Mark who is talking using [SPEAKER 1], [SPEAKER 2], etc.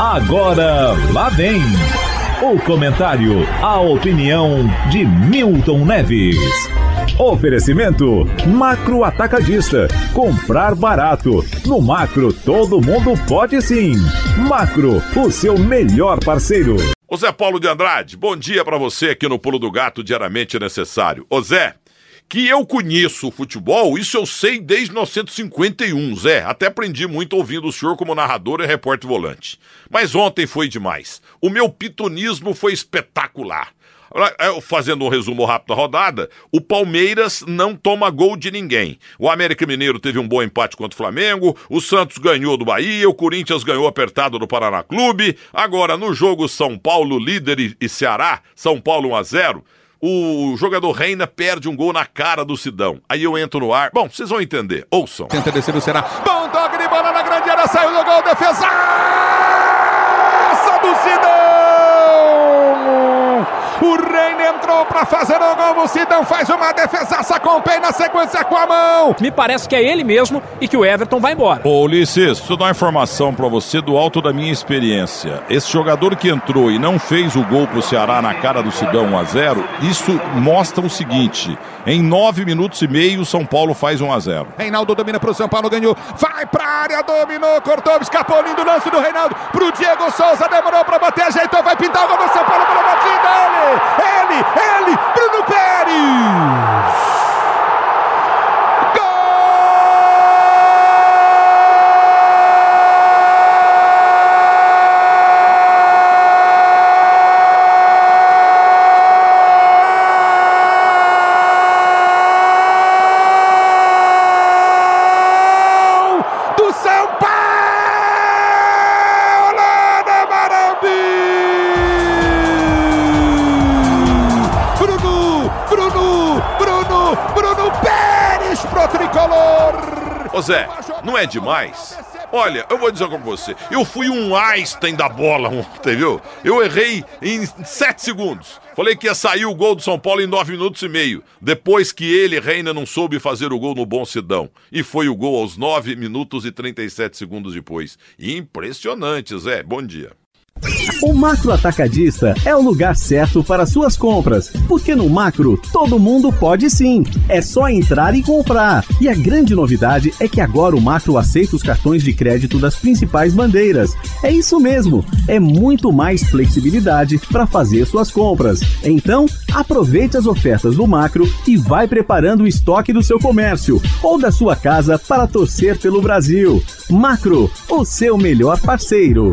[SPEAKER 1] Agora lá vem o comentário, a opinião de Milton Neves. Oferecimento Macro Atacadista. Comprar barato. No Macro todo mundo pode sim. Macro, o seu melhor parceiro.
[SPEAKER 2] Ô Zé Paulo de Andrade, bom dia para você aqui no Pulo do Gato, diariamente necessário. Ô Zé, que eu conheço o futebol, isso eu sei desde 1951, Zé. Até aprendi muito ouvindo o senhor como narrador e repórter volante. Mas ontem foi demais. O meu pitonismo foi espetacular. Fazendo um resumo rápido da rodada, o Palmeiras não toma gol de ninguém. O América Mineiro teve um bom empate contra o Flamengo, o Santos ganhou do Bahia, o Corinthians ganhou apertado do Paraná Clube. Agora, no jogo São Paulo, líder e Ceará, São Paulo 1 a 0 o jogador Reina perde um gol na cara do Sidão. Aí eu entro no ar. Bom, vocês vão entender. Ouçam.
[SPEAKER 3] Tenta descer o Ceará. Bom toque de bola na grande área. Saiu do gol. Defesa do Sidão. O Reina entrou para fazer o gol. O Sidão faz uma defesaça com o pé na sequência com a mão.
[SPEAKER 4] Me parece que é ele mesmo e que o Everton vai embora.
[SPEAKER 5] Ô Ulisses, preciso dar uma informação para você do alto da minha experiência. Esse jogador que entrou e não fez o gol pro Ceará na cara do Sidão 1 a 0 isso mostra o seguinte: em nove minutos e meio, o São Paulo faz 1 a 0
[SPEAKER 3] Reinaldo domina pro São Paulo, ganhou. Vai pra área, dominou, cortou, escapou. Lindo lance do Reinaldo pro Diego Souza. Demorou pra bater, ajeitou, vai pintar o gol do São Paulo pela batida. Ele! Ele, ele, Bruno
[SPEAKER 2] Ô Zé, não é demais? Olha, eu vou dizer com você, eu fui um Einstein da bola ontem, viu? Eu errei em 7 segundos. Falei que ia sair o gol do São Paulo em 9 minutos e meio. Depois que ele, Reina, não soube fazer o gol no Bom Sidão. E foi o gol aos 9 minutos e 37 segundos depois. Impressionante, Zé. Bom dia.
[SPEAKER 1] O Macro Atacadista é o lugar certo para suas compras, porque no Macro todo mundo pode sim. É só entrar e comprar. E a grande novidade é que agora o Macro aceita os cartões de crédito das principais bandeiras. É isso mesmo, é muito mais flexibilidade para fazer suas compras. Então, aproveite as ofertas do Macro e vai preparando o estoque do seu comércio ou da sua casa para torcer pelo Brasil. Macro, o seu melhor parceiro.